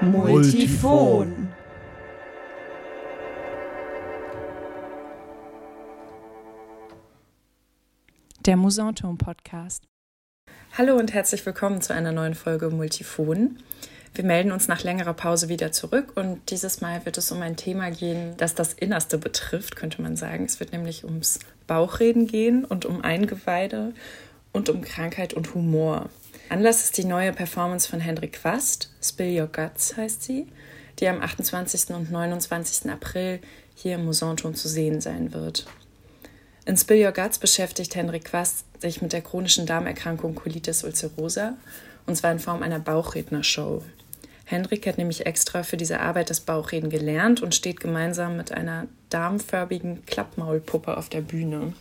Multifon. Der Musanturm Podcast. Hallo und herzlich willkommen zu einer neuen Folge Multifon. Wir melden uns nach längerer Pause wieder zurück und dieses Mal wird es um ein Thema gehen, das das Innerste betrifft, könnte man sagen. Es wird nämlich ums Bauchreden gehen und um Eingeweide und um Krankheit und Humor. Anlass ist die neue Performance von Hendrik Quast, Spill Your Guts heißt sie, die am 28. und 29. April hier im Musanturm zu sehen sein wird. In Spill Your Guts beschäftigt Hendrik Quast sich mit der chronischen Darmerkrankung Colitis ulcerosa, und zwar in Form einer Bauchrednershow. Hendrik hat nämlich extra für diese Arbeit das Bauchreden gelernt und steht gemeinsam mit einer darmförmigen Klappmaulpuppe auf der Bühne.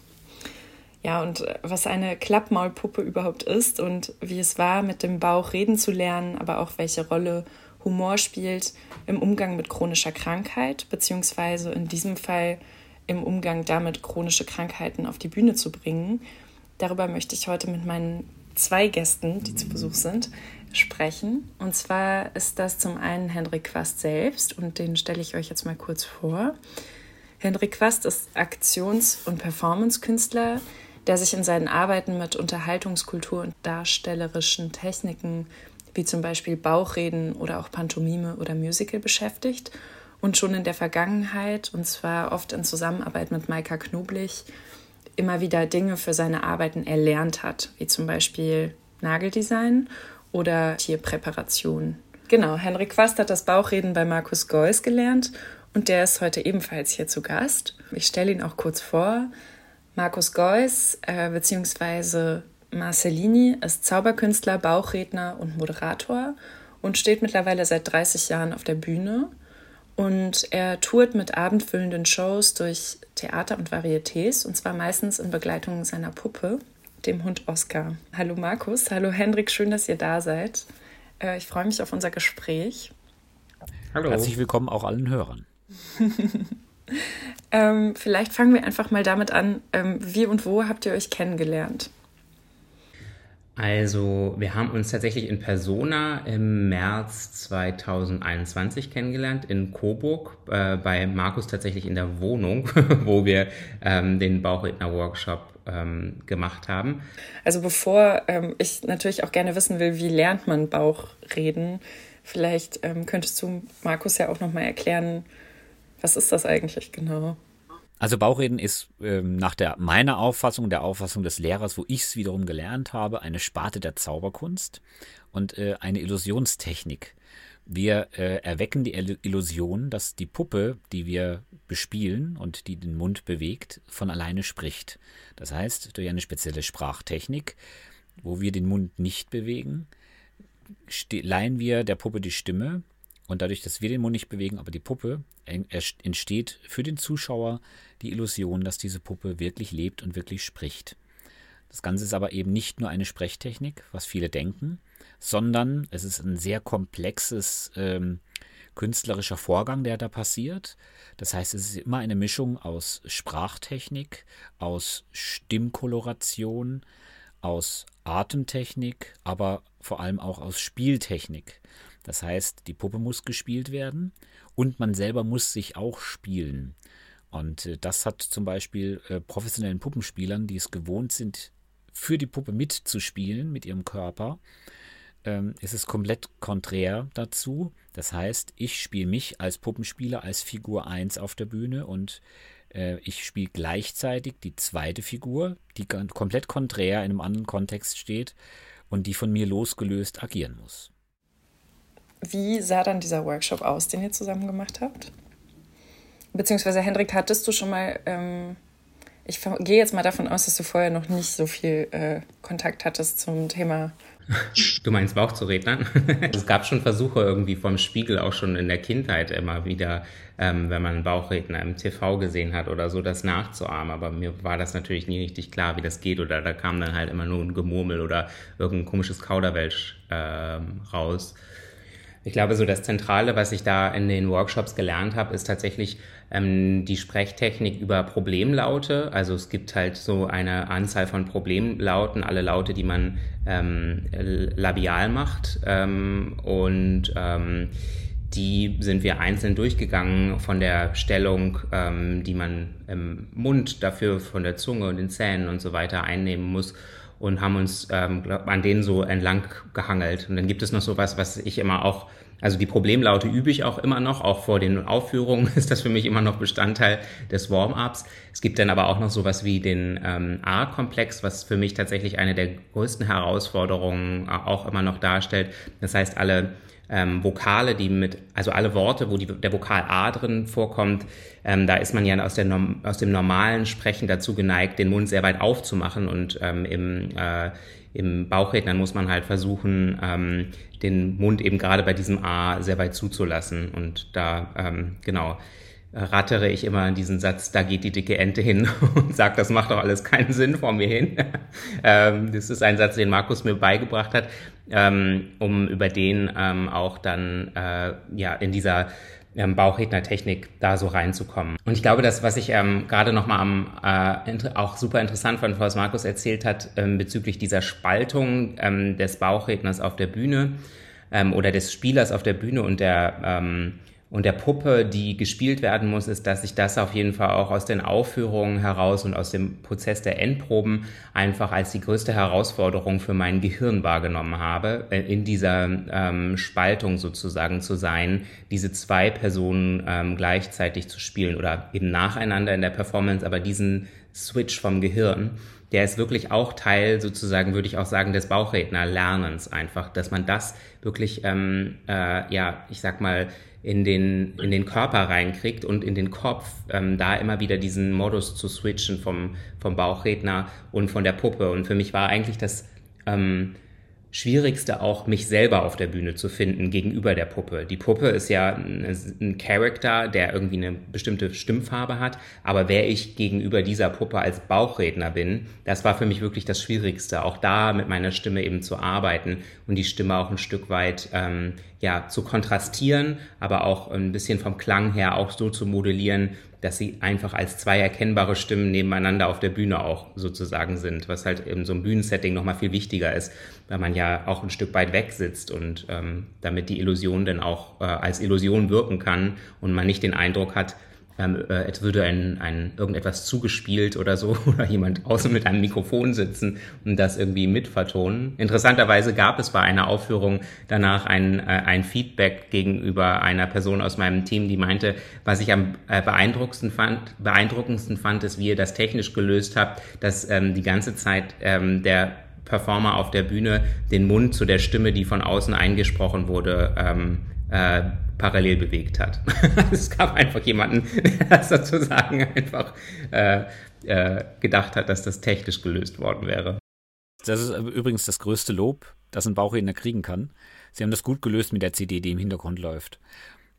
Ja, und äh, was eine Klappmaulpuppe überhaupt ist und wie es war, mit dem Bauch reden zu lernen, aber auch welche Rolle Humor spielt im Umgang mit chronischer Krankheit, beziehungsweise in diesem Fall im Umgang damit, chronische Krankheiten auf die Bühne zu bringen. Darüber möchte ich heute mit meinen zwei Gästen, die zu Besuch sind, sprechen. Und zwar ist das zum einen Hendrik Quast selbst und den stelle ich euch jetzt mal kurz vor. Hendrik Quast ist Aktions- und Performance-Künstler, der sich in seinen Arbeiten mit Unterhaltungskultur und darstellerischen Techniken wie zum Beispiel Bauchreden oder auch Pantomime oder Musical beschäftigt und schon in der Vergangenheit, und zwar oft in Zusammenarbeit mit Maika Knoblich, immer wieder Dinge für seine Arbeiten erlernt hat, wie zum Beispiel Nageldesign oder Tierpräparation. Genau, Henrik Quast hat das Bauchreden bei Markus Geuss gelernt und der ist heute ebenfalls hier zu Gast. Ich stelle ihn auch kurz vor. Markus Geuss äh, bzw. Marcellini ist Zauberkünstler, Bauchredner und Moderator und steht mittlerweile seit 30 Jahren auf der Bühne. Und er tourt mit abendfüllenden Shows durch Theater und Varietés, und zwar meistens in Begleitung seiner Puppe, dem Hund Oscar. Hallo Markus, hallo Hendrik, schön, dass ihr da seid. Äh, ich freue mich auf unser Gespräch. Hallo. Herzlich willkommen auch allen Hörern. ähm, vielleicht fangen wir einfach mal damit an, ähm, wie und wo habt ihr euch kennengelernt? Also, wir haben uns tatsächlich in Persona im März 2021 kennengelernt, in Coburg, äh, bei Markus tatsächlich in der Wohnung, wo wir ähm, den Bauchredner-Workshop ähm, gemacht haben. Also, bevor ähm, ich natürlich auch gerne wissen will, wie lernt man Bauchreden, vielleicht ähm, könntest du Markus ja auch nochmal erklären, was ist das eigentlich genau? Also Bauchreden ist ähm, nach der meiner Auffassung, der Auffassung des Lehrers, wo ich es wiederum gelernt habe, eine Sparte der Zauberkunst und äh, eine Illusionstechnik. Wir äh, erwecken die Illusion, dass die Puppe, die wir bespielen und die den Mund bewegt, von alleine spricht. Das heißt, durch eine spezielle Sprachtechnik, wo wir den Mund nicht bewegen, leihen wir der Puppe die Stimme und dadurch, dass wir den Mund nicht bewegen, aber die Puppe, entsteht für den Zuschauer die Illusion, dass diese Puppe wirklich lebt und wirklich spricht. Das Ganze ist aber eben nicht nur eine Sprechtechnik, was viele denken, sondern es ist ein sehr komplexes ähm, künstlerischer Vorgang, der da passiert. Das heißt, es ist immer eine Mischung aus Sprachtechnik, aus Stimmkoloration, aus Atemtechnik, aber vor allem auch aus Spieltechnik. Das heißt, die Puppe muss gespielt werden und man selber muss sich auch spielen. Und äh, das hat zum Beispiel äh, professionellen Puppenspielern, die es gewohnt sind, für die Puppe mitzuspielen mit ihrem Körper, ähm, ist es komplett konträr dazu. Das heißt, ich spiele mich als Puppenspieler als Figur 1 auf der Bühne und äh, ich spiele gleichzeitig die zweite Figur, die komplett konträr in einem anderen Kontext steht und die von mir losgelöst agieren muss. Wie sah dann dieser Workshop aus, den ihr zusammen gemacht habt? Beziehungsweise, Hendrik, hattest du schon mal, ähm, ich gehe jetzt mal davon aus, dass du vorher noch nicht so viel äh, Kontakt hattest zum Thema. Du meinst Bauch zu rednern? es gab schon Versuche irgendwie vom Spiegel auch schon in der Kindheit immer wieder, ähm, wenn man Bauchredner im TV gesehen hat oder so, das nachzuahmen. Aber mir war das natürlich nie richtig klar, wie das geht. Oder da kam dann halt immer nur ein Gemurmel oder irgendein komisches Kauderwelsch ähm, raus. Ich glaube, so das Zentrale, was ich da in den Workshops gelernt habe, ist tatsächlich ähm, die Sprechtechnik über Problemlaute. Also es gibt halt so eine Anzahl von Problemlauten, alle Laute, die man ähm, labial macht. Ähm, und ähm, die sind wir einzeln durchgegangen von der Stellung, ähm, die man im Mund dafür von der Zunge und den Zähnen und so weiter einnehmen muss und haben uns ähm, an denen so entlang gehangelt. Und dann gibt es noch so was, was ich immer auch, also die Problemlaute übe ich auch immer noch, auch vor den Aufführungen ist das für mich immer noch Bestandteil des Warm-ups. Es gibt dann aber auch noch sowas wie den ähm, A-Komplex, was für mich tatsächlich eine der größten Herausforderungen auch immer noch darstellt. Das heißt, alle ähm, Vokale, die mit, also alle Worte, wo die, der Vokal A drin vorkommt, ähm, da ist man ja aus, der, aus dem normalen Sprechen dazu geneigt, den Mund sehr weit aufzumachen und ähm, im, äh, im Bauchrednern muss man halt versuchen, ähm, den Mund eben gerade bei diesem A sehr weit zuzulassen und da, ähm, genau, rattere ich immer diesen Satz, da geht die dicke Ente hin und sagt, das macht doch alles keinen Sinn vor mir hin. ähm, das ist ein Satz, den Markus mir beigebracht hat, ähm, um über den ähm, auch dann äh, ja in dieser ähm, Bauchrednertechnik da so reinzukommen. Und ich glaube, das, was ich ähm, gerade nochmal am äh, auch super interessant fand, was Markus erzählt hat, ähm, bezüglich dieser Spaltung ähm, des Bauchredners auf der Bühne ähm, oder des Spielers auf der Bühne und der ähm, und der Puppe, die gespielt werden muss, ist, dass ich das auf jeden Fall auch aus den Aufführungen heraus und aus dem Prozess der Endproben einfach als die größte Herausforderung für mein Gehirn wahrgenommen habe, äh, in dieser ähm, Spaltung sozusagen zu sein, diese zwei Personen ähm, gleichzeitig zu spielen oder eben nacheinander in der Performance, aber diesen Switch vom Gehirn der ist wirklich auch Teil sozusagen, würde ich auch sagen, des Bauchrednerlernens einfach, dass man das wirklich, ähm, äh, ja, ich sag mal, in den, in den Körper reinkriegt und in den Kopf, ähm, da immer wieder diesen Modus zu switchen vom, vom Bauchredner und von der Puppe. Und für mich war eigentlich das ähm, Schwierigste auch, mich selber auf der Bühne zu finden gegenüber der Puppe. Die Puppe ist ja ein Charakter, der irgendwie eine bestimmte Stimmfarbe hat, aber wer ich gegenüber dieser Puppe als Bauchredner bin, das war für mich wirklich das Schwierigste, auch da mit meiner Stimme eben zu arbeiten und die Stimme auch ein Stück weit ähm, ja zu kontrastieren, aber auch ein bisschen vom Klang her auch so zu modellieren, dass sie einfach als zwei erkennbare Stimmen nebeneinander auf der Bühne auch sozusagen sind, was halt in so einem Bühnensetting nochmal viel wichtiger ist, weil man ja auch ein Stück weit weg sitzt und ähm, damit die Illusion dann auch äh, als Illusion wirken kann und man nicht den Eindruck hat, ähm, äh, als würde ein, ein irgendetwas zugespielt oder so oder jemand außen mit einem Mikrofon sitzen und das irgendwie mitvertonen. Interessanterweise gab es bei einer Aufführung danach ein, äh, ein Feedback gegenüber einer Person aus meinem Team, die meinte, was ich am äh, beeindruckendsten fand, beeindruckendsten fand, ist, wie ihr das technisch gelöst habt, dass ähm, die ganze Zeit ähm, der Performer auf der Bühne den Mund zu der Stimme, die von außen eingesprochen wurde, ähm, äh, parallel bewegt hat. es gab einfach jemanden, der sozusagen einfach äh, äh, gedacht hat, dass das technisch gelöst worden wäre. Das ist übrigens das größte Lob, das ein Bauchredner kriegen kann. Sie haben das gut gelöst mit der CD, die im Hintergrund läuft.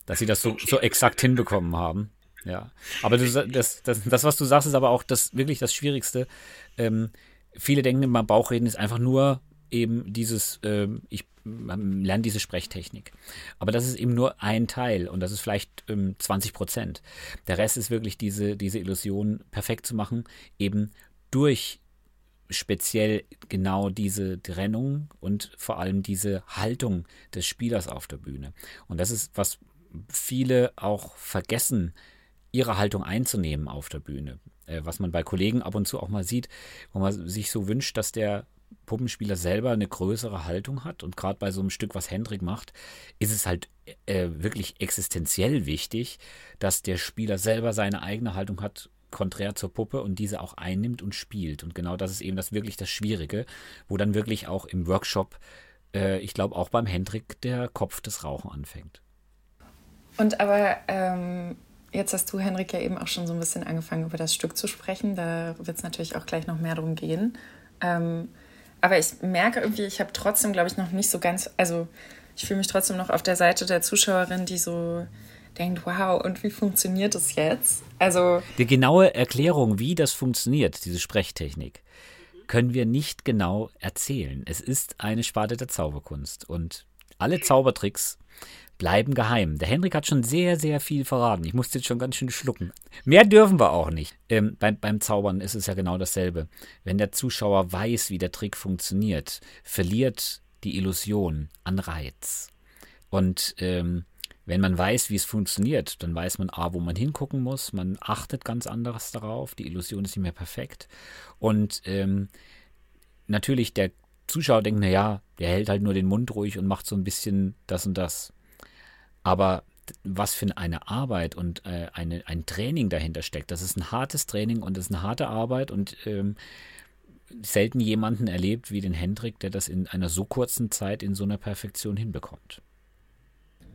Dass sie das so, so exakt hinbekommen haben. Ja. Aber das, das, das, das, was du sagst, ist aber auch das wirklich das Schwierigste. Ähm, viele denken immer, Bauchreden ist einfach nur eben dieses, äh, ich lerne diese Sprechtechnik. Aber das ist eben nur ein Teil und das ist vielleicht ähm, 20 Prozent. Der Rest ist wirklich diese, diese Illusion perfekt zu machen, eben durch speziell genau diese Trennung und vor allem diese Haltung des Spielers auf der Bühne. Und das ist, was viele auch vergessen, ihre Haltung einzunehmen auf der Bühne. Äh, was man bei Kollegen ab und zu auch mal sieht, wo man sich so wünscht, dass der Puppenspieler selber eine größere Haltung hat. Und gerade bei so einem Stück, was Hendrik macht, ist es halt äh, wirklich existenziell wichtig, dass der Spieler selber seine eigene Haltung hat, konträr zur Puppe und diese auch einnimmt und spielt. Und genau das ist eben das wirklich das Schwierige, wo dann wirklich auch im Workshop, äh, ich glaube auch beim Hendrik, der Kopf des Rauchen anfängt. Und aber ähm, jetzt hast du, Henrik, ja eben auch schon so ein bisschen angefangen, über das Stück zu sprechen. Da wird es natürlich auch gleich noch mehr darum gehen. Ähm, aber ich merke irgendwie, ich habe trotzdem, glaube ich, noch nicht so ganz, also ich fühle mich trotzdem noch auf der Seite der Zuschauerin, die so denkt, wow, und wie funktioniert das jetzt? Also die genaue Erklärung, wie das funktioniert, diese Sprechtechnik, können wir nicht genau erzählen. Es ist eine Sparte der Zauberkunst und alle Zaubertricks bleiben geheim. Der Henrik hat schon sehr, sehr viel verraten. Ich musste jetzt schon ganz schön schlucken. Mehr dürfen wir auch nicht. Ähm, beim, beim Zaubern ist es ja genau dasselbe. Wenn der Zuschauer weiß, wie der Trick funktioniert, verliert die Illusion an Reiz. Und ähm, wenn man weiß, wie es funktioniert, dann weiß man, A, wo man hingucken muss, man achtet ganz anderes darauf, die Illusion ist nicht mehr perfekt. Und ähm, natürlich, der Zuschauer denkt, naja, der hält halt nur den Mund ruhig und macht so ein bisschen das und das. Aber was für eine Arbeit und äh, eine, ein Training dahinter steckt, das ist ein hartes Training und das ist eine harte Arbeit und ähm, selten jemanden erlebt wie den Hendrik, der das in einer so kurzen Zeit in so einer Perfektion hinbekommt.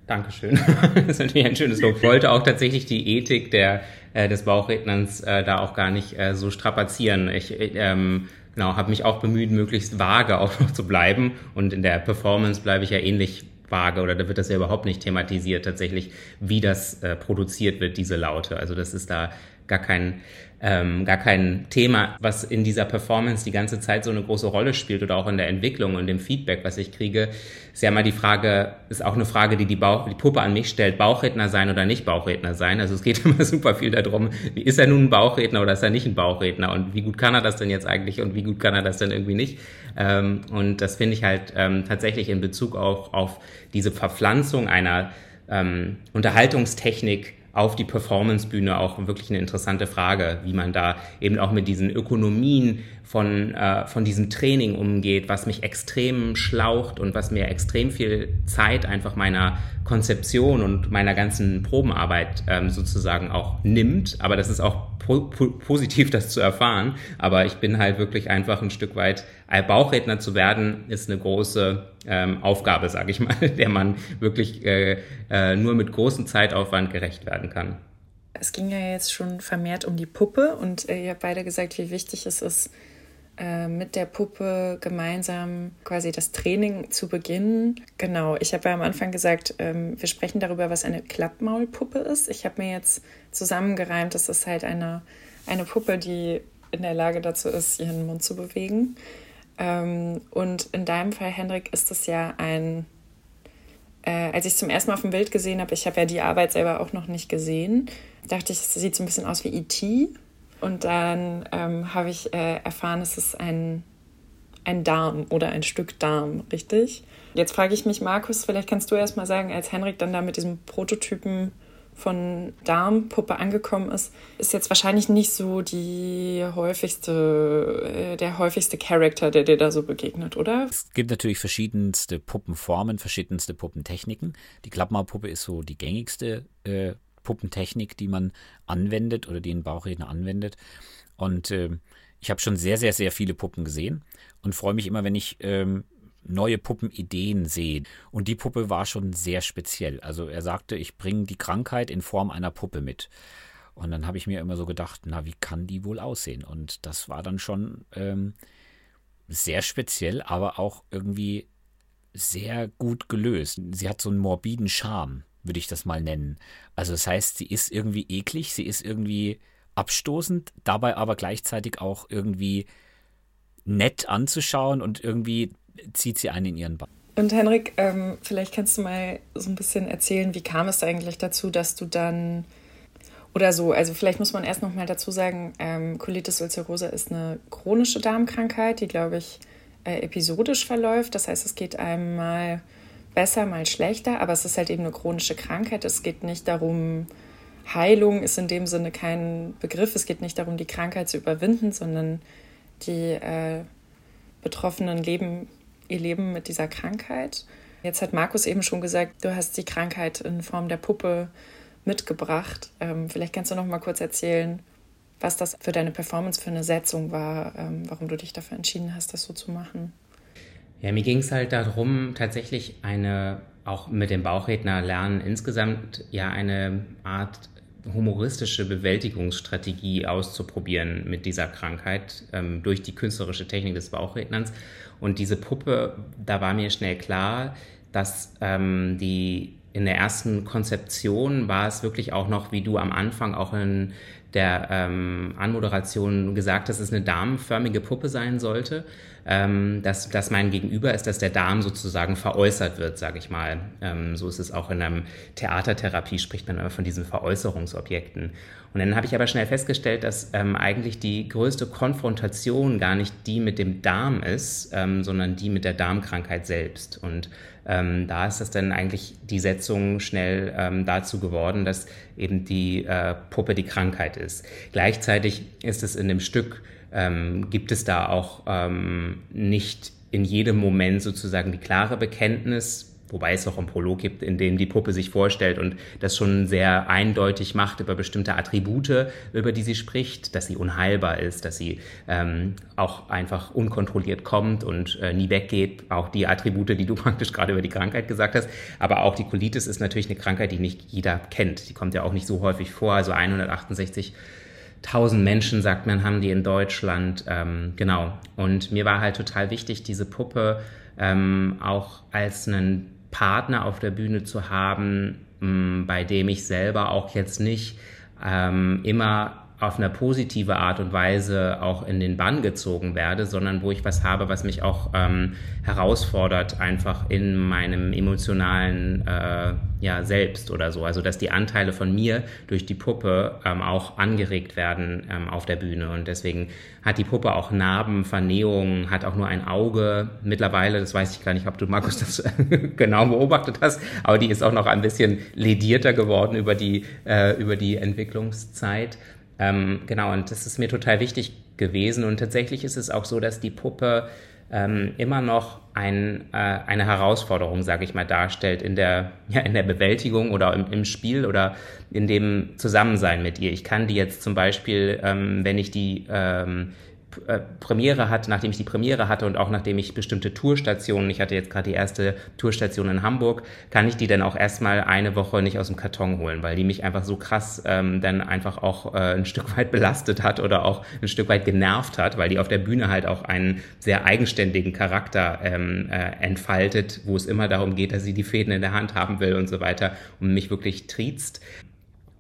Dankeschön. das ist natürlich ein schönes Lob. Ich wollte auch tatsächlich die Ethik der, äh, des Bauchredners äh, da auch gar nicht äh, so strapazieren. Ich ähm, genau, habe mich auch bemüht, möglichst vage auch noch zu bleiben. Und in der Performance bleibe ich ja ähnlich vage oder da wird das ja überhaupt nicht thematisiert tatsächlich, wie das äh, produziert wird, diese Laute. Also das ist da gar kein ähm, gar kein Thema, was in dieser Performance die ganze Zeit so eine große Rolle spielt oder auch in der Entwicklung und dem Feedback, was ich kriege, ist ja mal die Frage, ist auch eine Frage, die die, Bauch, die Puppe an mich stellt, Bauchredner sein oder nicht Bauchredner sein. Also es geht immer super viel darum, wie ist er nun ein Bauchredner oder ist er nicht ein Bauchredner und wie gut kann er das denn jetzt eigentlich und wie gut kann er das denn irgendwie nicht. Ähm, und das finde ich halt ähm, tatsächlich in Bezug auch auf diese Verpflanzung einer ähm, Unterhaltungstechnik auf die Performancebühne auch wirklich eine interessante Frage, wie man da eben auch mit diesen Ökonomien von, äh, von diesem Training umgeht, was mich extrem schlaucht und was mir extrem viel Zeit einfach meiner Konzeption und meiner ganzen Probenarbeit ähm, sozusagen auch nimmt. Aber das ist auch po po positiv, das zu erfahren. Aber ich bin halt wirklich einfach ein Stück weit, Bauchredner zu werden, ist eine große ähm, Aufgabe, sage ich mal, der man wirklich äh, äh, nur mit großem Zeitaufwand gerecht werden kann. Es ging ja jetzt schon vermehrt um die Puppe und äh, ihr habt beide gesagt, wie wichtig es ist, äh, mit der Puppe gemeinsam quasi das Training zu beginnen. Genau, ich habe ja am Anfang gesagt, ähm, wir sprechen darüber, was eine Klappmaulpuppe ist. Ich habe mir jetzt zusammengereimt, das ist halt eine, eine Puppe, die in der Lage dazu ist, ihren Mund zu bewegen. Ähm, und in deinem Fall, Hendrik, ist es ja ein äh, als ich zum ersten Mal auf dem Bild gesehen habe, ich habe ja die Arbeit selber auch noch nicht gesehen, dachte ich, es sieht so ein bisschen aus wie E.T. Und dann ähm, habe ich äh, erfahren, es ist ein, ein Darm oder ein Stück Darm, richtig? Jetzt frage ich mich, Markus, vielleicht kannst du erst mal sagen, als Henrik dann da mit diesem Prototypen von Darmpuppe angekommen ist, ist jetzt wahrscheinlich nicht so die häufigste, äh, der häufigste Charakter, der dir da so begegnet, oder? Es gibt natürlich verschiedenste Puppenformen, verschiedenste Puppentechniken. Die Klappmaulpuppe ist so die gängigste äh, Puppentechnik, die man anwendet oder die ein Bauchredner anwendet. Und äh, ich habe schon sehr, sehr, sehr viele Puppen gesehen und freue mich immer, wenn ich ähm, neue Puppenideen sehe. Und die Puppe war schon sehr speziell. Also er sagte, ich bringe die Krankheit in Form einer Puppe mit. Und dann habe ich mir immer so gedacht, na, wie kann die wohl aussehen? Und das war dann schon ähm, sehr speziell, aber auch irgendwie sehr gut gelöst. Sie hat so einen morbiden Charme würde ich das mal nennen. Also das heißt, sie ist irgendwie eklig, sie ist irgendwie abstoßend, dabei aber gleichzeitig auch irgendwie nett anzuschauen und irgendwie zieht sie einen in ihren Bann. Und Henrik, ähm, vielleicht kannst du mal so ein bisschen erzählen, wie kam es eigentlich dazu, dass du dann oder so, also vielleicht muss man erst noch mal dazu sagen, ähm, Colitis ulcerosa ist eine chronische Darmkrankheit, die, glaube ich, äh, episodisch verläuft. Das heißt, es geht einem mal besser, mal schlechter, aber es ist halt eben eine chronische Krankheit. Es geht nicht darum, Heilung ist in dem Sinne kein Begriff. Es geht nicht darum, die Krankheit zu überwinden, sondern die äh, Betroffenen leben ihr Leben mit dieser Krankheit. Jetzt hat Markus eben schon gesagt, du hast die Krankheit in Form der Puppe mitgebracht. Ähm, vielleicht kannst du noch mal kurz erzählen, was das für deine Performance für eine Setzung war, ähm, warum du dich dafür entschieden hast, das so zu machen. Ja, mir ging es halt darum, tatsächlich eine, auch mit dem Bauchredner lernen, insgesamt ja eine Art humoristische Bewältigungsstrategie auszuprobieren mit dieser Krankheit ähm, durch die künstlerische Technik des Bauchredners. Und diese Puppe, da war mir schnell klar, dass ähm, die in der ersten Konzeption war es wirklich auch noch, wie du am Anfang auch in der ähm, Anmoderation gesagt hast, dass es eine damenförmige Puppe sein sollte ähm, dass, dass mein Gegenüber ist, dass der Darm sozusagen veräußert wird, sage ich mal. Ähm, so ist es auch in einem Theatertherapie, spricht man immer von diesen Veräußerungsobjekten. Und dann habe ich aber schnell festgestellt, dass ähm, eigentlich die größte Konfrontation gar nicht die mit dem Darm ist, ähm, sondern die mit der Darmkrankheit selbst. Und ähm, da ist das dann eigentlich die Setzung schnell ähm, dazu geworden, dass eben die äh, Puppe die Krankheit ist. Gleichzeitig ist es in dem Stück, ähm, gibt es da auch ähm, nicht in jedem Moment sozusagen die klare Bekenntnis, wobei es auch einen Prolog gibt, in dem die Puppe sich vorstellt und das schon sehr eindeutig macht über bestimmte Attribute, über die sie spricht, dass sie unheilbar ist, dass sie ähm, auch einfach unkontrolliert kommt und äh, nie weggeht. Auch die Attribute, die du praktisch gerade über die Krankheit gesagt hast. Aber auch die Colitis ist natürlich eine Krankheit, die nicht jeder kennt. Die kommt ja auch nicht so häufig vor. Also 168 1000 Menschen, sagt man, haben die in Deutschland. Ähm, genau. Und mir war halt total wichtig, diese Puppe ähm, auch als einen Partner auf der Bühne zu haben, mm, bei dem ich selber auch jetzt nicht ähm, immer auf eine positive Art und Weise auch in den Bann gezogen werde, sondern wo ich was habe, was mich auch ähm, herausfordert, einfach in meinem emotionalen äh, ja, Selbst oder so. Also dass die Anteile von mir durch die Puppe ähm, auch angeregt werden ähm, auf der Bühne. Und deswegen hat die Puppe auch Narben, Vernähungen, hat auch nur ein Auge. Mittlerweile, das weiß ich gar nicht, ob du, Markus, das genau beobachtet hast, aber die ist auch noch ein bisschen ledierter geworden über die, äh, über die Entwicklungszeit. Ähm, genau, und das ist mir total wichtig gewesen. Und tatsächlich ist es auch so, dass die Puppe ähm, immer noch ein, äh, eine Herausforderung, sage ich mal, darstellt in der, ja, in der Bewältigung oder im, im, Spiel oder in dem Zusammensein mit ihr. Ich kann die jetzt zum Beispiel, ähm, wenn ich die ähm, äh, Premiere hat, nachdem ich die Premiere hatte und auch nachdem ich bestimmte Tourstationen, ich hatte jetzt gerade die erste Tourstation in Hamburg, kann ich die dann auch erstmal eine Woche nicht aus dem Karton holen, weil die mich einfach so krass ähm, dann einfach auch äh, ein Stück weit belastet hat oder auch ein Stück weit genervt hat, weil die auf der Bühne halt auch einen sehr eigenständigen Charakter ähm, äh, entfaltet, wo es immer darum geht, dass sie die Fäden in der Hand haben will und so weiter und mich wirklich triezt.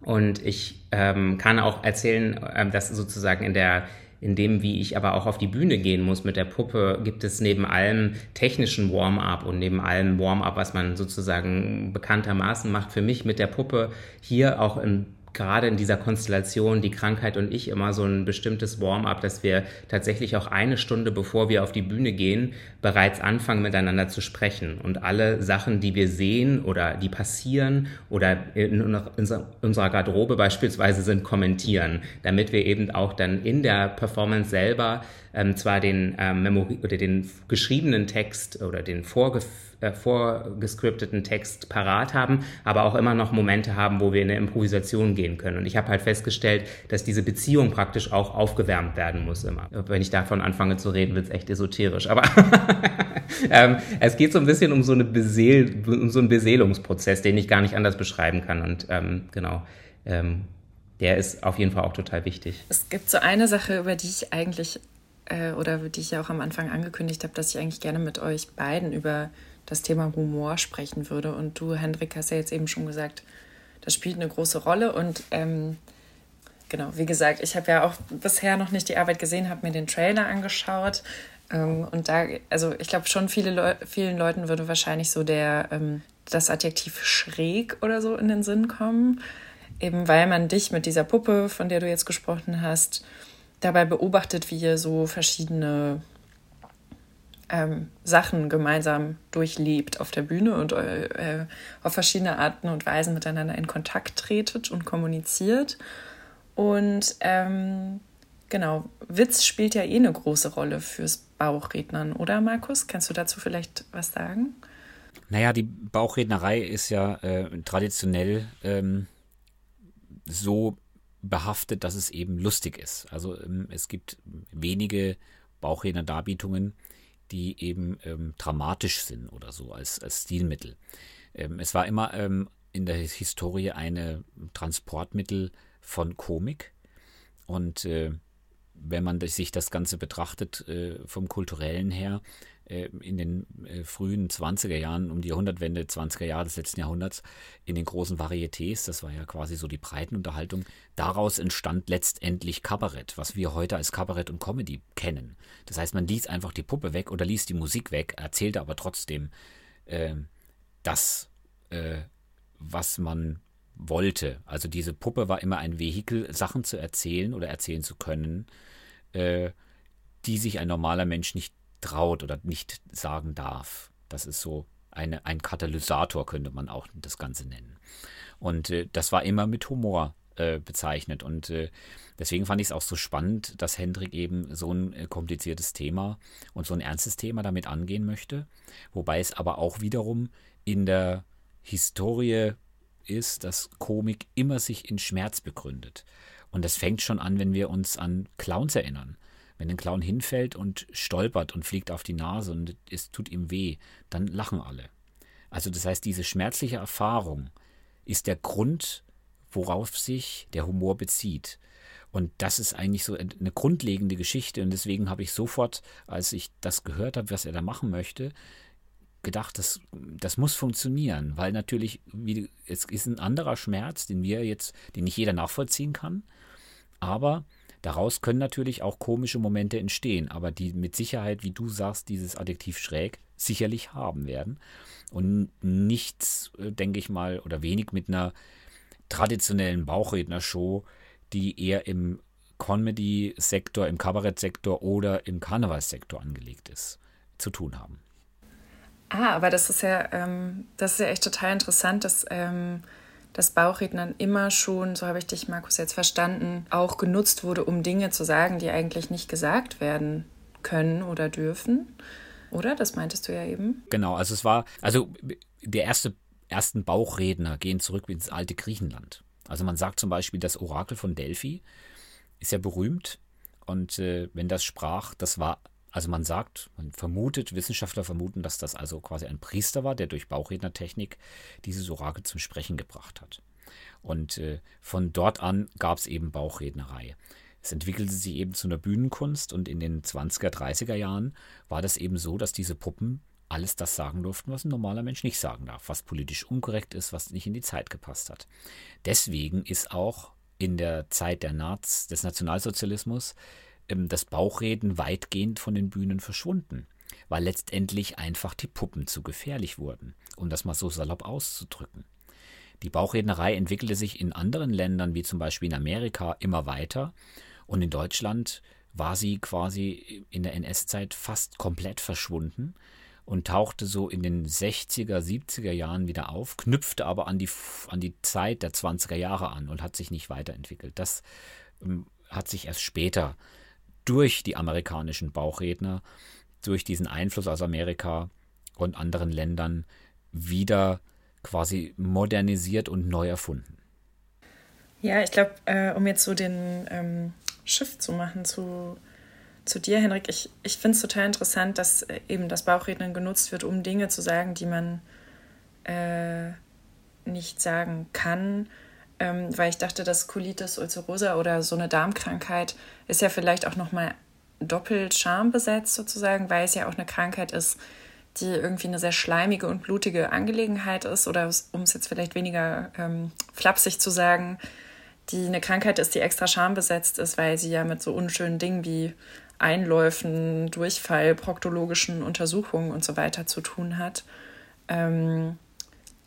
Und ich ähm, kann auch erzählen, ähm, dass sozusagen in der in dem, wie ich aber auch auf die Bühne gehen muss mit der Puppe, gibt es neben allem technischen Warm-up und neben allem Warm-up, was man sozusagen bekanntermaßen macht, für mich mit der Puppe hier auch in gerade in dieser Konstellation, die Krankheit und ich, immer so ein bestimmtes Warm-up, dass wir tatsächlich auch eine Stunde bevor wir auf die Bühne gehen, bereits anfangen miteinander zu sprechen. Und alle Sachen, die wir sehen oder die passieren oder in unserer Garderobe beispielsweise sind, kommentieren, damit wir eben auch dann in der Performance selber ähm, zwar den ähm, Memory oder den geschriebenen Text oder den vorgeführten äh, vorgescripteten Text parat haben, aber auch immer noch Momente haben, wo wir in eine Improvisation gehen können. Und ich habe halt festgestellt, dass diese Beziehung praktisch auch aufgewärmt werden muss immer. Wenn ich davon anfange zu reden, wird es echt esoterisch. Aber ähm, es geht so ein bisschen um so, eine Beseel um so einen Beseelungsprozess, den ich gar nicht anders beschreiben kann. Und ähm, genau. Ähm, der ist auf jeden Fall auch total wichtig. Es gibt so eine Sache, über die ich eigentlich äh, oder die ich ja auch am Anfang angekündigt habe, dass ich eigentlich gerne mit euch beiden über das Thema Humor sprechen würde. Und du, Hendrik, hast ja jetzt eben schon gesagt, das spielt eine große Rolle. Und ähm, genau, wie gesagt, ich habe ja auch bisher noch nicht die Arbeit gesehen, habe mir den Trailer angeschaut. Ähm, und da, also ich glaube schon viele Leu vielen Leuten würde wahrscheinlich so der, ähm, das Adjektiv schräg oder so in den Sinn kommen. Eben weil man dich mit dieser Puppe, von der du jetzt gesprochen hast, dabei beobachtet, wie ihr so verschiedene ähm, Sachen gemeinsam durchlebt auf der Bühne und äh, auf verschiedene Arten und Weisen miteinander in Kontakt tretet und kommuniziert. Und ähm, genau, Witz spielt ja eh eine große Rolle fürs Bauchrednern, oder Markus? Kannst du dazu vielleicht was sagen? Naja, die Bauchrednerei ist ja äh, traditionell ähm, so behaftet, dass es eben lustig ist. Also ähm, es gibt wenige Bauchrednerdarbietungen, die eben ähm, dramatisch sind oder so als, als Stilmittel. Ähm, es war immer ähm, in der Historie eine Transportmittel von Komik und äh, wenn man sich das Ganze betrachtet äh, vom kulturellen her, in den äh, frühen 20er Jahren, um die Jahrhundertwende, 20er Jahre des letzten Jahrhunderts, in den großen Varietés, das war ja quasi so die Breitenunterhaltung, daraus entstand letztendlich Kabarett, was wir heute als Kabarett und Comedy kennen. Das heißt, man ließ einfach die Puppe weg oder ließ die Musik weg, erzählte aber trotzdem äh, das, äh, was man wollte. Also diese Puppe war immer ein Vehikel, Sachen zu erzählen oder erzählen zu können, äh, die sich ein normaler Mensch nicht traut oder nicht sagen darf. Das ist so eine, ein Katalysator, könnte man auch das Ganze nennen. Und äh, das war immer mit Humor äh, bezeichnet. Und äh, deswegen fand ich es auch so spannend, dass Hendrik eben so ein äh, kompliziertes Thema und so ein ernstes Thema damit angehen möchte. Wobei es aber auch wiederum in der Historie ist, dass Komik immer sich in Schmerz begründet. Und das fängt schon an, wenn wir uns an Clowns erinnern. Wenn ein Clown hinfällt und stolpert und fliegt auf die Nase und es tut ihm weh, dann lachen alle. Also das heißt, diese schmerzliche Erfahrung ist der Grund, worauf sich der Humor bezieht. Und das ist eigentlich so eine grundlegende Geschichte. Und deswegen habe ich sofort, als ich das gehört habe, was er da machen möchte, gedacht, das, das muss funktionieren, weil natürlich, wie, es ist ein anderer Schmerz, den wir jetzt, den nicht jeder nachvollziehen kann, aber daraus können natürlich auch komische Momente entstehen, aber die mit Sicherheit, wie du sagst, dieses Adjektiv schräg sicherlich haben werden und nichts, äh, denke ich mal, oder wenig mit einer traditionellen Bauchrednershow, die eher im Comedy-Sektor, im Kabarettsektor oder im Karnevalssektor angelegt ist, zu tun haben. Ah, aber das ist ja, ähm, das ist ja echt total interessant, dass ähm, das Bauchrednern immer schon, so habe ich dich, Markus, jetzt verstanden, auch genutzt wurde, um Dinge zu sagen, die eigentlich nicht gesagt werden können oder dürfen. Oder? Das meintest du ja eben. Genau, also es war, also der erste, ersten Bauchredner gehen zurück ins alte Griechenland. Also man sagt zum Beispiel, das Orakel von Delphi ist ja berühmt. Und äh, wenn das sprach, das war also man sagt, man vermutet, Wissenschaftler vermuten, dass das also quasi ein Priester war, der durch Bauchrednertechnik dieses Orakel zum Sprechen gebracht hat. Und äh, von dort an gab es eben Bauchrednerei. Es entwickelte sich eben zu einer Bühnenkunst und in den 20er, 30er Jahren war das eben so, dass diese Puppen alles das sagen durften, was ein normaler Mensch nicht sagen darf, was politisch unkorrekt ist, was nicht in die Zeit gepasst hat. Deswegen ist auch in der Zeit der Naz, des Nationalsozialismus das Bauchreden weitgehend von den Bühnen verschwunden, weil letztendlich einfach die Puppen zu gefährlich wurden, um das mal so salopp auszudrücken. Die Bauchrednerei entwickelte sich in anderen Ländern, wie zum Beispiel in Amerika, immer weiter und in Deutschland war sie quasi in der NS-Zeit fast komplett verschwunden und tauchte so in den 60er, 70er Jahren wieder auf, knüpfte aber an die, an die Zeit der 20er Jahre an und hat sich nicht weiterentwickelt. Das ähm, hat sich erst später durch die amerikanischen Bauchredner, durch diesen Einfluss aus Amerika und anderen Ländern wieder quasi modernisiert und neu erfunden. Ja, ich glaube, äh, um jetzt so den ähm, Shift zu machen zu, zu dir, Henrik, ich, ich finde es total interessant, dass äh, eben das Bauchrednen genutzt wird, um Dinge zu sagen, die man äh, nicht sagen kann ähm, weil ich dachte, dass Colitis ulcerosa oder so eine Darmkrankheit ist ja vielleicht auch nochmal doppelt schambesetzt sozusagen, weil es ja auch eine Krankheit ist, die irgendwie eine sehr schleimige und blutige Angelegenheit ist oder um es jetzt vielleicht weniger ähm, flapsig zu sagen, die eine Krankheit ist, die extra schambesetzt ist, weil sie ja mit so unschönen Dingen wie Einläufen, Durchfall, proktologischen Untersuchungen und so weiter zu tun hat. Ähm,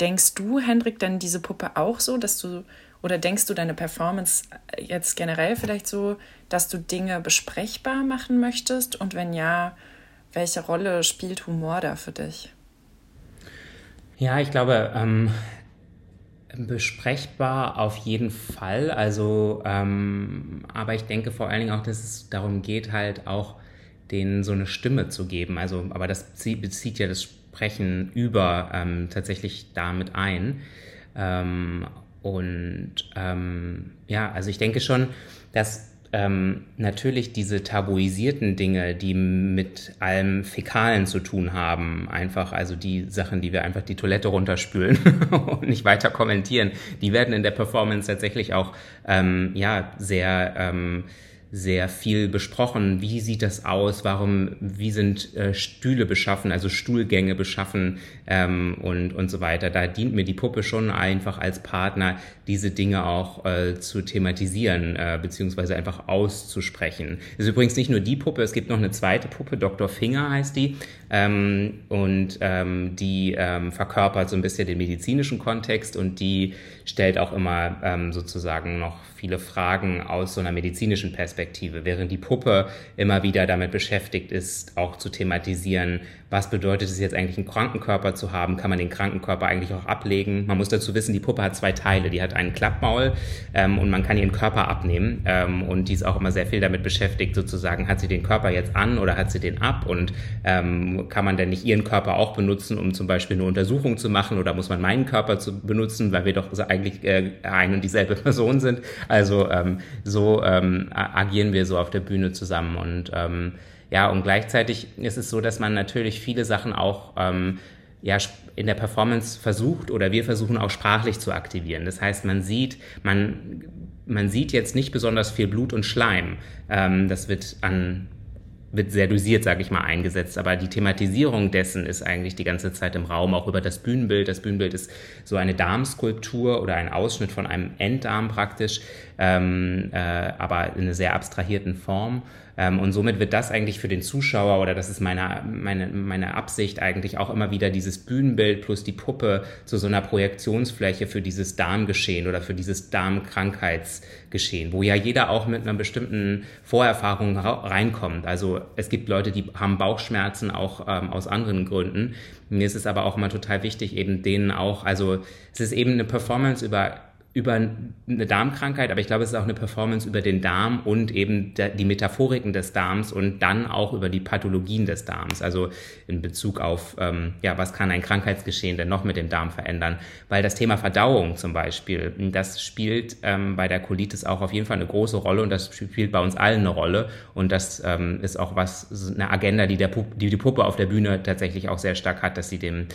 denkst du, Hendrik, denn diese Puppe auch so, dass du oder denkst du deine Performance jetzt generell vielleicht so, dass du Dinge besprechbar machen möchtest? Und wenn ja, welche Rolle spielt Humor da für dich? Ja, ich glaube, ähm, besprechbar auf jeden Fall. Also, ähm, aber ich denke vor allen Dingen auch, dass es darum geht, halt auch denen so eine Stimme zu geben. Also, aber das bezieht ja das Sprechen über ähm, tatsächlich damit ein. Ähm, und ähm, ja, also ich denke schon, dass ähm, natürlich diese tabuisierten Dinge, die mit allem Fäkalen zu tun haben, einfach, also die Sachen, die wir einfach die Toilette runterspülen und nicht weiter kommentieren, die werden in der Performance tatsächlich auch ähm, ja sehr ähm, sehr viel besprochen. Wie sieht das aus? Warum, wie sind äh, Stühle beschaffen, also Stuhlgänge beschaffen ähm, und, und so weiter. Da dient mir die Puppe schon einfach als Partner, diese Dinge auch äh, zu thematisieren, äh, beziehungsweise einfach auszusprechen. Es ist übrigens nicht nur die Puppe, es gibt noch eine zweite Puppe, Dr. Finger heißt die, ähm, und ähm, die ähm, verkörpert so ein bisschen den medizinischen Kontext und die stellt auch immer ähm, sozusagen noch viele Fragen aus so einer medizinischen Perspektive, während die Puppe immer wieder damit beschäftigt ist, auch zu thematisieren, was bedeutet es jetzt eigentlich, einen Krankenkörper zu haben? Kann man den Krankenkörper eigentlich auch ablegen? Man muss dazu wissen, die Puppe hat zwei Teile. Die hat einen Klappmaul ähm, und man kann ihren Körper abnehmen. Ähm, und die ist auch immer sehr viel damit beschäftigt, sozusagen, hat sie den Körper jetzt an oder hat sie den ab? Und ähm, kann man denn nicht ihren Körper auch benutzen, um zum Beispiel eine Untersuchung zu machen? Oder muss man meinen Körper zu benutzen, weil wir doch eigentlich äh, ein und dieselbe Person sind? Also ähm, so ähm, agieren wir so auf der Bühne zusammen und ähm, ja, und gleichzeitig ist es so, dass man natürlich viele Sachen auch ähm, ja, in der Performance versucht oder wir versuchen auch sprachlich zu aktivieren. Das heißt, man sieht, man, man sieht jetzt nicht besonders viel Blut und Schleim. Ähm, das wird an wird sehr dosiert, sage ich mal, eingesetzt. Aber die Thematisierung dessen ist eigentlich die ganze Zeit im Raum, auch über das Bühnenbild. Das Bühnenbild ist so eine Darmskulptur oder ein Ausschnitt von einem Enddarm praktisch, ähm, äh, aber in einer sehr abstrahierten Form. Ähm, und somit wird das eigentlich für den Zuschauer, oder das ist meine, meine, meine Absicht eigentlich auch immer wieder dieses Bühnenbild plus die Puppe zu so einer Projektionsfläche für dieses Darmgeschehen oder für dieses Darmkrankheitsgeschehen, wo ja jeder auch mit einer bestimmten Vorerfahrung reinkommt. Also es gibt Leute, die haben Bauchschmerzen auch ähm, aus anderen Gründen. Mir ist es aber auch immer total wichtig, eben denen auch, also es ist eben eine Performance über über eine Darmkrankheit, aber ich glaube, es ist auch eine Performance über den Darm und eben die Metaphoriken des Darms und dann auch über die Pathologien des Darms, also in Bezug auf, ähm, ja, was kann ein Krankheitsgeschehen denn noch mit dem Darm verändern? Weil das Thema Verdauung zum Beispiel, das spielt ähm, bei der Colitis auch auf jeden Fall eine große Rolle und das spielt bei uns allen eine Rolle und das ähm, ist auch was, eine Agenda, die, der Puppe, die die Puppe auf der Bühne tatsächlich auch sehr stark hat, dass sie dem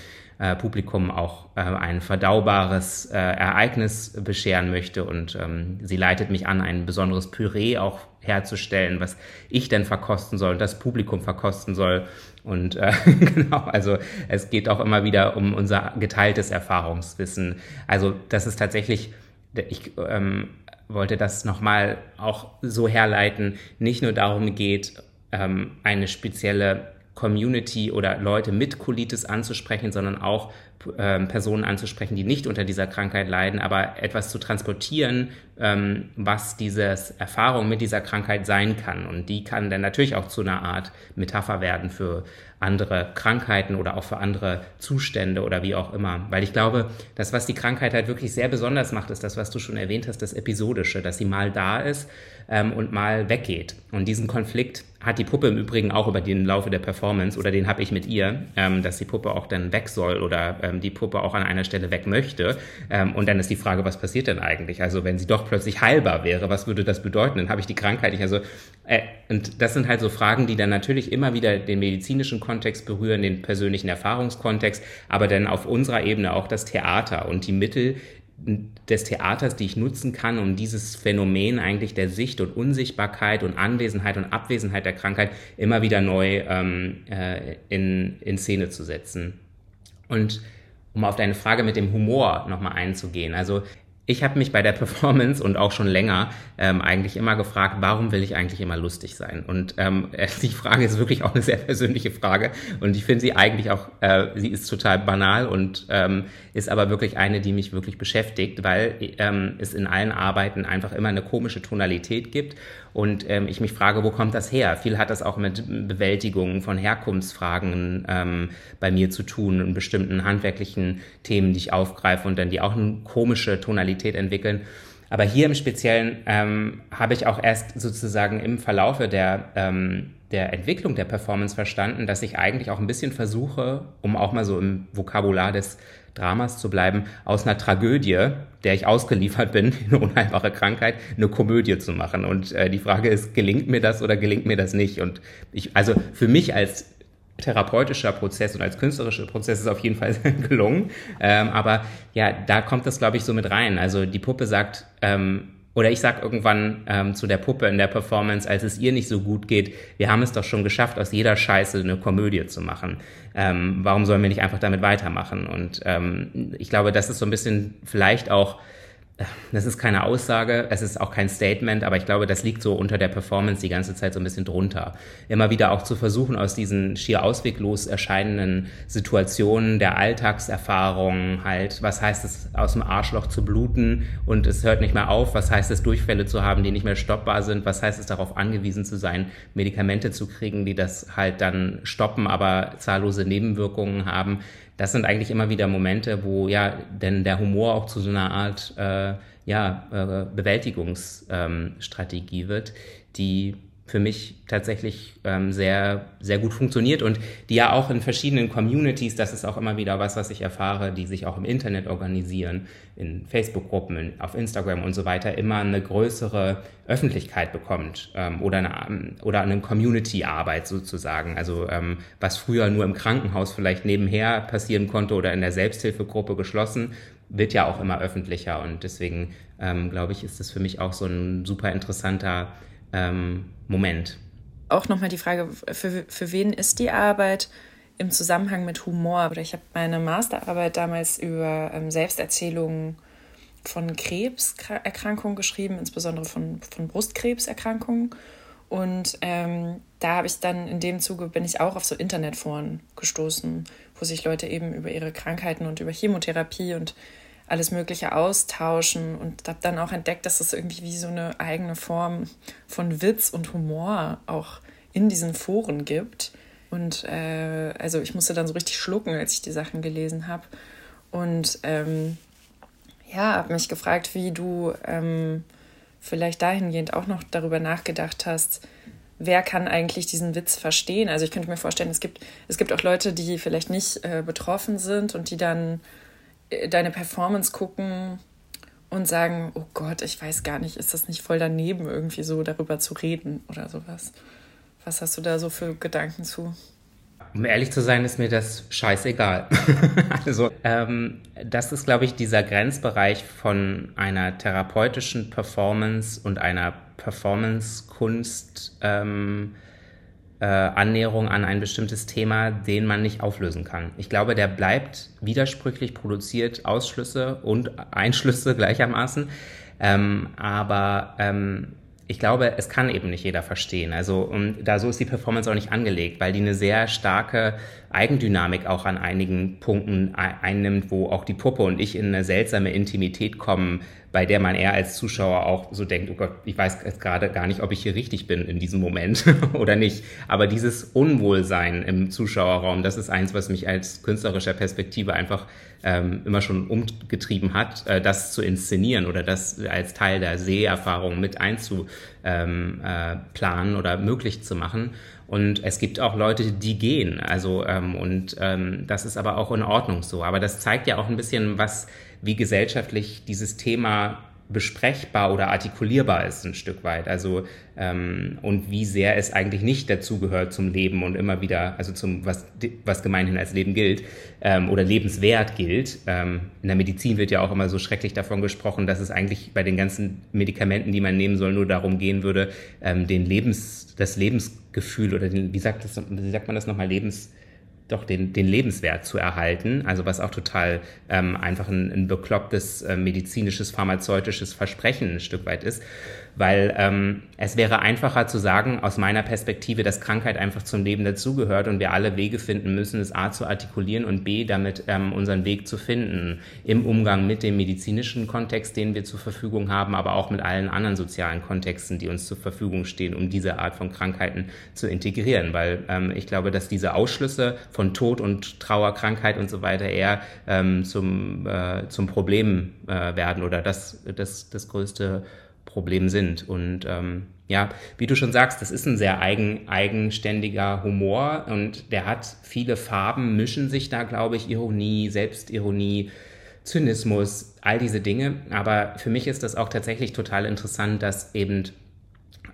äh, Publikum auch äh, ein verdaubares äh, Ereignis bescheren möchte. Und ähm, sie leitet mich an, ein besonderes Püree auch herzustellen, was ich denn verkosten soll und das Publikum verkosten soll. Und äh, genau, also es geht auch immer wieder um unser geteiltes Erfahrungswissen. Also das ist tatsächlich, ich ähm, wollte das nochmal auch so herleiten, nicht nur darum geht, ähm, eine spezielle Community oder Leute mit Colitis anzusprechen, sondern auch ähm, Personen anzusprechen, die nicht unter dieser Krankheit leiden, aber etwas zu transportieren, ähm, was diese Erfahrung mit dieser Krankheit sein kann. Und die kann dann natürlich auch zu einer Art Metapher werden für andere Krankheiten oder auch für andere Zustände oder wie auch immer. Weil ich glaube, das, was die Krankheit halt wirklich sehr besonders macht, ist das, was du schon erwähnt hast, das Episodische, dass sie mal da ist ähm, und mal weggeht. Und diesen Konflikt hat die Puppe im Übrigen auch über den Laufe der Performance oder den habe ich mit ihr, ähm, dass die Puppe auch dann weg soll oder ähm, die Puppe auch an einer Stelle weg möchte. Ähm, und dann ist die Frage, was passiert denn eigentlich? Also wenn sie doch plötzlich heilbar wäre, was würde das bedeuten? Dann habe ich die Krankheit nicht. Also äh, und das sind halt so Fragen, die dann natürlich immer wieder den medizinischen Kontext berühren, den persönlichen Erfahrungskontext, aber dann auf unserer Ebene auch das Theater und die Mittel, des Theaters, die ich nutzen kann, um dieses Phänomen eigentlich der Sicht und Unsichtbarkeit und Anwesenheit und Abwesenheit der Krankheit immer wieder neu ähm, äh, in, in Szene zu setzen. Und um auf deine Frage mit dem Humor nochmal einzugehen. Also ich habe mich bei der Performance und auch schon länger ähm, eigentlich immer gefragt, warum will ich eigentlich immer lustig sein? Und ähm, die Frage ist wirklich auch eine sehr persönliche Frage und ich finde sie eigentlich auch, äh, sie ist total banal und ähm, ist aber wirklich eine, die mich wirklich beschäftigt, weil ähm, es in allen Arbeiten einfach immer eine komische Tonalität gibt und ähm, ich mich frage, wo kommt das her? Viel hat das auch mit Bewältigung von Herkunftsfragen ähm, bei mir zu tun und bestimmten handwerklichen Themen, die ich aufgreife und dann die auch eine komische Tonalität entwickeln. Aber hier im Speziellen ähm, habe ich auch erst sozusagen im Verlaufe der, ähm, der Entwicklung der Performance verstanden, dass ich eigentlich auch ein bisschen versuche, um auch mal so im Vokabular des Dramas zu bleiben, aus einer Tragödie, der ich ausgeliefert bin, eine unheilbare Krankheit, eine Komödie zu machen. Und äh, die Frage ist, gelingt mir das oder gelingt mir das nicht? Und ich, also für mich als therapeutischer Prozess und als künstlerischer Prozess ist auf jeden Fall gelungen. Ähm, aber ja, da kommt das, glaube ich, so mit rein. Also die Puppe sagt, ähm, oder ich sag irgendwann ähm, zu der Puppe in der Performance, als es ihr nicht so gut geht, wir haben es doch schon geschafft, aus jeder Scheiße eine Komödie zu machen. Ähm, warum sollen wir nicht einfach damit weitermachen? Und ähm, ich glaube, das ist so ein bisschen vielleicht auch das ist keine Aussage, es ist auch kein Statement, aber ich glaube, das liegt so unter der Performance die ganze Zeit so ein bisschen drunter. Immer wieder auch zu versuchen, aus diesen schier ausweglos erscheinenden Situationen der Alltagserfahrung halt, was heißt es, aus dem Arschloch zu bluten und es hört nicht mehr auf, was heißt es, Durchfälle zu haben, die nicht mehr stoppbar sind, was heißt es, darauf angewiesen zu sein, Medikamente zu kriegen, die das halt dann stoppen, aber zahllose Nebenwirkungen haben das sind eigentlich immer wieder Momente, wo ja denn der Humor auch zu so einer Art äh, ja, äh, Bewältigungsstrategie ähm, wird, die für mich tatsächlich ähm, sehr, sehr gut funktioniert und die ja auch in verschiedenen Communities, das ist auch immer wieder was, was ich erfahre, die sich auch im Internet organisieren, in Facebook-Gruppen, auf Instagram und so weiter, immer eine größere Öffentlichkeit bekommt ähm, oder, eine, oder eine Community-Arbeit sozusagen. Also ähm, was früher nur im Krankenhaus vielleicht nebenher passieren konnte oder in der Selbsthilfegruppe geschlossen, wird ja auch immer öffentlicher und deswegen ähm, glaube ich, ist das für mich auch so ein super interessanter ähm, Moment. Auch nochmal die Frage, für, für wen ist die Arbeit im Zusammenhang mit Humor? Oder ich habe meine Masterarbeit damals über ähm, Selbsterzählungen von Krebserkrankungen geschrieben, insbesondere von, von Brustkrebserkrankungen. Und ähm, da habe ich dann in dem Zuge bin ich auch auf so Internetforen gestoßen, wo sich Leute eben über ihre Krankheiten und über Chemotherapie und alles Mögliche austauschen und habe dann auch entdeckt, dass es irgendwie wie so eine eigene Form von Witz und Humor auch in diesen Foren gibt. Und äh, also ich musste dann so richtig schlucken, als ich die Sachen gelesen habe. Und ähm, ja, habe mich gefragt, wie du ähm, vielleicht dahingehend auch noch darüber nachgedacht hast, wer kann eigentlich diesen Witz verstehen? Also ich könnte mir vorstellen, es gibt, es gibt auch Leute, die vielleicht nicht äh, betroffen sind und die dann deine Performance gucken und sagen, oh Gott, ich weiß gar nicht, ist das nicht voll daneben, irgendwie so darüber zu reden oder sowas? Was hast du da so für Gedanken zu? Um ehrlich zu sein, ist mir das scheißegal. also, ähm, das ist, glaube ich, dieser Grenzbereich von einer therapeutischen Performance und einer Performance-Kunst. Ähm, äh, Annäherung an ein bestimmtes Thema, den man nicht auflösen kann. Ich glaube, der bleibt widersprüchlich produziert Ausschlüsse und Einschlüsse gleichermaßen. Ähm, aber ähm, ich glaube, es kann eben nicht jeder verstehen. Also und da so ist die Performance auch nicht angelegt, weil die eine sehr starke Eigendynamik auch an einigen Punkten einnimmt, wo auch die Puppe und ich in eine seltsame Intimität kommen, bei der man eher als Zuschauer auch so denkt, oh Gott, ich weiß jetzt gerade gar nicht, ob ich hier richtig bin in diesem Moment oder nicht. Aber dieses Unwohlsein im Zuschauerraum, das ist eins, was mich als künstlerischer Perspektive einfach ähm, immer schon umgetrieben hat, äh, das zu inszenieren oder das als Teil der Seherfahrung mit einzuplanen äh, oder möglich zu machen. Und es gibt auch Leute, die gehen. Also, ähm, und ähm, das ist aber auch in Ordnung so. Aber das zeigt ja auch ein bisschen, was, wie gesellschaftlich dieses Thema besprechbar oder artikulierbar ist ein Stück weit. Also ähm, und wie sehr es eigentlich nicht dazugehört zum Leben und immer wieder, also zum was was gemeinhin als Leben gilt ähm, oder lebenswert gilt. Ähm, in der Medizin wird ja auch immer so schrecklich davon gesprochen, dass es eigentlich bei den ganzen Medikamenten, die man nehmen soll, nur darum gehen würde, ähm, den Lebens das Lebensgefühl oder den, wie sagt das, wie sagt man das nochmal Lebens doch den, den Lebenswert zu erhalten, also was auch total ähm, einfach ein, ein beklopptes äh, medizinisches, pharmazeutisches Versprechen ein Stück weit ist weil ähm, es wäre einfacher zu sagen, aus meiner Perspektive, dass Krankheit einfach zum Leben dazugehört und wir alle Wege finden müssen, es A zu artikulieren und B damit ähm, unseren Weg zu finden. Im Umgang mit dem medizinischen Kontext, den wir zur Verfügung haben, aber auch mit allen anderen sozialen Kontexten, die uns zur Verfügung stehen, um diese Art von Krankheiten zu integrieren, weil ähm, ich glaube, dass diese Ausschlüsse von Tod und Trauer, Krankheit und so weiter eher ähm, zum, äh, zum Problem äh, werden oder das, das, das größte Problem sind. Und ähm, ja, wie du schon sagst, das ist ein sehr eigen, eigenständiger Humor und der hat viele Farben, mischen sich da, glaube ich, Ironie, Selbstironie, Zynismus, all diese Dinge. Aber für mich ist das auch tatsächlich total interessant, dass eben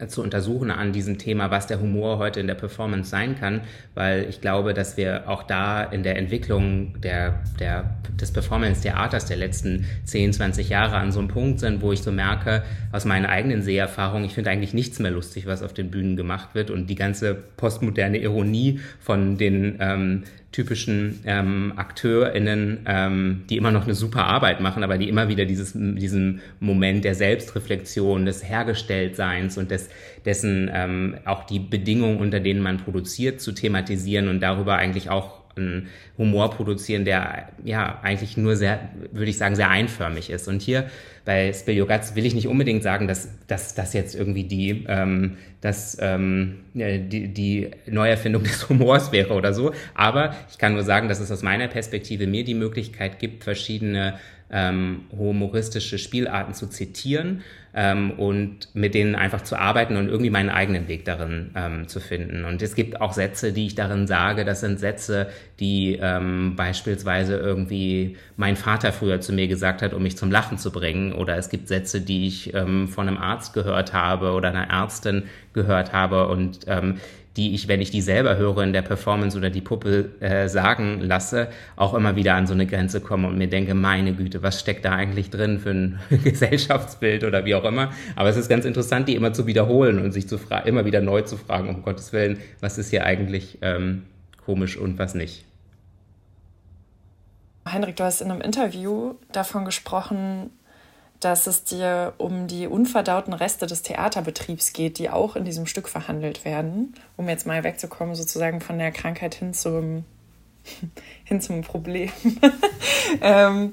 zu untersuchen an diesem Thema, was der Humor heute in der Performance sein kann, weil ich glaube, dass wir auch da in der Entwicklung der, der, des Performance-Theaters der letzten 10, 20 Jahre an so einem Punkt sind, wo ich so merke, aus meiner eigenen Seherfahrung, ich finde eigentlich nichts mehr lustig, was auf den Bühnen gemacht wird. Und die ganze postmoderne Ironie von den ähm, typischen ähm, AkteurInnen, ähm, die immer noch eine super Arbeit machen, aber die immer wieder dieses, diesen Moment der Selbstreflexion, des Hergestelltseins und des, dessen ähm, auch die Bedingungen, unter denen man produziert, zu thematisieren und darüber eigentlich auch einen Humor produzieren, der ja eigentlich nur sehr, würde ich sagen, sehr einförmig ist. Und hier bei Spill Your Guts will ich nicht unbedingt sagen, dass, dass das jetzt irgendwie die, ähm, das, ähm, die, die Neuerfindung des Humors wäre oder so. Aber ich kann nur sagen, dass es aus meiner Perspektive mir die Möglichkeit gibt, verschiedene ähm, humoristische Spielarten zu zitieren ähm, und mit denen einfach zu arbeiten und irgendwie meinen eigenen Weg darin ähm, zu finden. Und es gibt auch Sätze, die ich darin sage, das sind Sätze, die ähm, beispielsweise irgendwie mein Vater früher zu mir gesagt hat, um mich zum Lachen zu bringen. Oder es gibt Sätze, die ich ähm, von einem Arzt gehört habe oder einer Ärztin gehört habe und ähm, die ich, wenn ich die selber höre in der Performance oder die Puppe äh, sagen lasse, auch immer wieder an so eine Grenze komme und mir denke, meine Güte, was steckt da eigentlich drin für ein Gesellschaftsbild oder wie auch immer. Aber es ist ganz interessant, die immer zu wiederholen und sich zu immer wieder neu zu fragen, um Gottes Willen, was ist hier eigentlich ähm, komisch und was nicht. Heinrich, du hast in einem Interview davon gesprochen, dass es dir um die unverdauten Reste des Theaterbetriebs geht, die auch in diesem Stück verhandelt werden, um jetzt mal wegzukommen sozusagen von der Krankheit hin zum, hin zum Problem. ähm,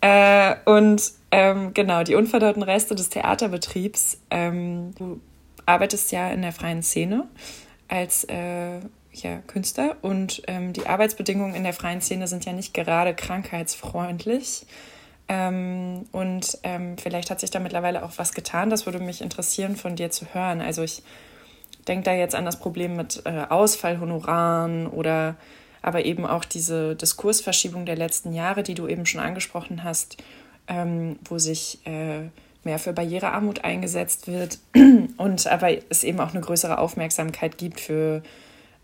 äh, und ähm, genau, die unverdauten Reste des Theaterbetriebs. Ähm, du arbeitest ja in der freien Szene als äh, ja, Künstler und ähm, die Arbeitsbedingungen in der freien Szene sind ja nicht gerade krankheitsfreundlich. Ähm, und ähm, vielleicht hat sich da mittlerweile auch was getan. Das würde mich interessieren, von dir zu hören. Also ich denke da jetzt an das Problem mit äh, Ausfallhonoraren oder aber eben auch diese Diskursverschiebung der letzten Jahre, die du eben schon angesprochen hast, ähm, wo sich äh, mehr für Barrierearmut eingesetzt wird und aber es eben auch eine größere Aufmerksamkeit gibt für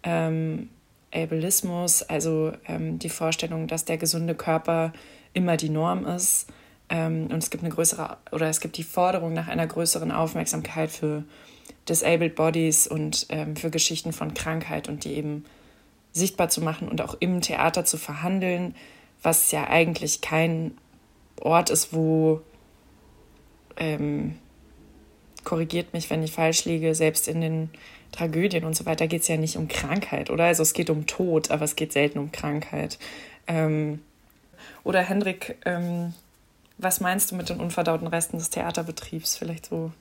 ähm, Ableismus, also ähm, die Vorstellung, dass der gesunde Körper immer die Norm ist. Ähm, und es gibt eine größere, oder es gibt die Forderung nach einer größeren Aufmerksamkeit für Disabled Bodies und ähm, für Geschichten von Krankheit und die eben sichtbar zu machen und auch im Theater zu verhandeln, was ja eigentlich kein Ort ist, wo ähm, korrigiert mich, wenn ich falsch liege, selbst in den Tragödien und so weiter geht es ja nicht um Krankheit, oder? Also es geht um Tod, aber es geht selten um Krankheit. Ähm, oder Hendrik, ähm, was meinst du mit den unverdauten Resten des Theaterbetriebs? Vielleicht so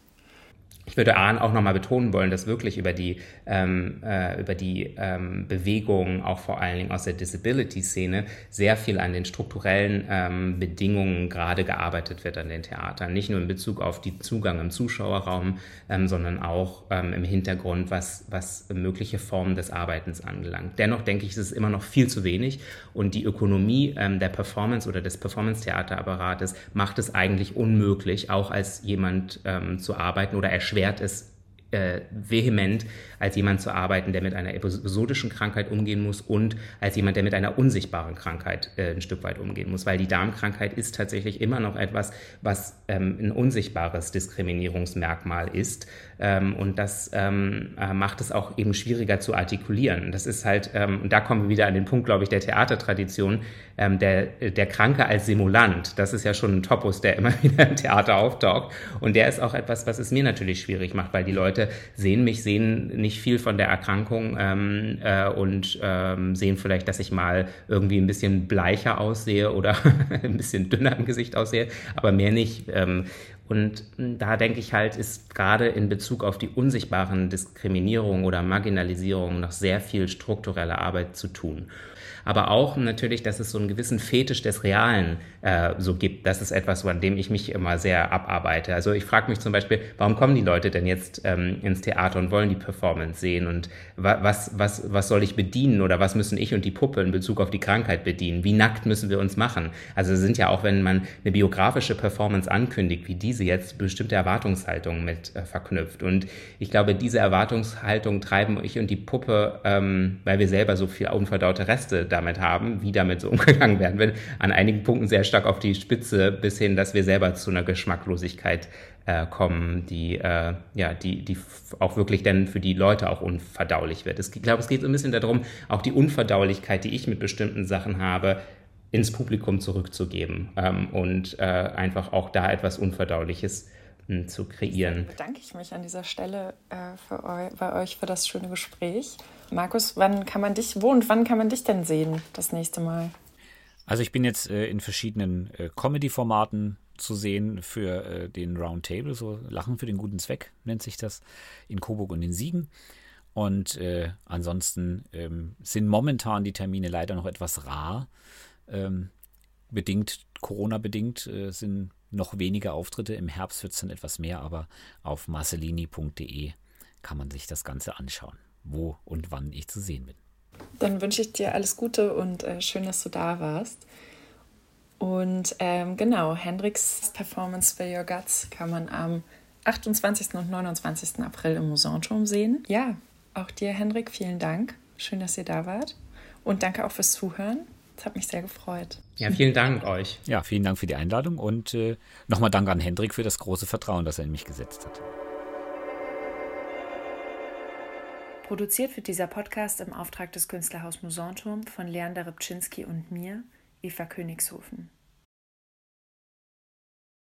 ich würde Ahn auch nochmal betonen wollen, dass wirklich über die, ähm, äh, über die ähm, Bewegungen, auch vor allen Dingen aus der Disability-Szene, sehr viel an den strukturellen ähm, Bedingungen gerade gearbeitet wird an den Theatern. Nicht nur in Bezug auf die Zugang im Zuschauerraum, ähm, sondern auch ähm, im Hintergrund, was, was mögliche Formen des Arbeitens angelangt. Dennoch denke ich, es ist immer noch viel zu wenig und die Ökonomie ähm, der Performance oder des Performance-Theaterapparates macht es eigentlich unmöglich, auch als jemand zu arbeiten oder erschwert erschwert es äh, vehement, als jemand zu arbeiten, der mit einer episodischen Krankheit umgehen muss und als jemand, der mit einer unsichtbaren Krankheit äh, ein Stück weit umgehen muss, weil die Darmkrankheit ist tatsächlich immer noch etwas, was ähm, ein unsichtbares Diskriminierungsmerkmal ist ähm, und das ähm, äh, macht es auch eben schwieriger zu artikulieren. Das ist halt, ähm, und da kommen wir wieder an den Punkt, glaube ich, der Theatertradition, ähm, der, der Kranke als Simulant. Das ist ja schon ein Topos, der immer wieder im Theater auftaucht und der ist auch etwas, was es mir natürlich schwierig macht, weil die Leute sehen mich, sehen nicht viel von der Erkrankung ähm, äh, und ähm, sehen vielleicht, dass ich mal irgendwie ein bisschen bleicher aussehe oder ein bisschen dünner im Gesicht aussehe, aber mehr nicht. Und da denke ich halt, ist gerade in Bezug auf die unsichtbaren Diskriminierungen oder Marginalisierungen noch sehr viel strukturelle Arbeit zu tun aber auch natürlich, dass es so einen gewissen Fetisch des Realen äh, so gibt. Das ist etwas, an dem ich mich immer sehr abarbeite. Also ich frage mich zum Beispiel, warum kommen die Leute denn jetzt ähm, ins Theater und wollen die Performance sehen und wa was, was, was soll ich bedienen oder was müssen ich und die Puppe in Bezug auf die Krankheit bedienen? Wie nackt müssen wir uns machen? Also sind ja auch, wenn man eine biografische Performance ankündigt, wie diese, jetzt bestimmte Erwartungshaltungen mit äh, verknüpft. Und ich glaube, diese Erwartungshaltung treiben ich und die Puppe, ähm, weil wir selber so viel unverdaute Reste damit haben, wie damit so umgegangen werden wird, an einigen Punkten sehr stark auf die Spitze bis hin, dass wir selber zu einer Geschmacklosigkeit äh, kommen, die, äh, ja, die, die auch wirklich dann für die Leute auch unverdaulich wird. ich glaube, es geht so ein bisschen darum, auch die Unverdaulichkeit, die ich mit bestimmten Sachen habe, ins Publikum zurückzugeben ähm, und äh, einfach auch da etwas Unverdauliches hm, zu kreieren. Dann bedanke ich mich an dieser Stelle äh, für eu bei euch für das schöne Gespräch. Markus, wann kann man dich, wo und wann kann man dich denn sehen das nächste Mal? Also ich bin jetzt äh, in verschiedenen äh, Comedy-Formaten zu sehen für äh, den Roundtable, so Lachen für den guten Zweck nennt sich das, in Coburg und in Siegen. Und äh, ansonsten ähm, sind momentan die Termine leider noch etwas rar. Ähm, bedingt, Corona-bedingt, äh, sind noch weniger Auftritte. Im Herbst wird es dann etwas mehr, aber auf marcelini.de kann man sich das Ganze anschauen, wo und wann ich zu sehen bin. Dann wünsche ich dir alles Gute und äh, schön, dass du da warst. Und ähm, genau, Hendrix Performance Spill Your Guts kann man am 28. und 29. April im Musanturm sehen. Ja, auch dir, Hendrik, vielen Dank. Schön, dass ihr da wart. Und danke auch fürs Zuhören. Das hat mich sehr gefreut. Ja, vielen Dank euch. Ja, vielen Dank für die Einladung und äh, nochmal Dank an Hendrik für das große Vertrauen, das er in mich gesetzt hat. Produziert wird dieser Podcast im Auftrag des Künstlerhaus Musanturm von Leander Rybczynski und mir, Eva Königshofen.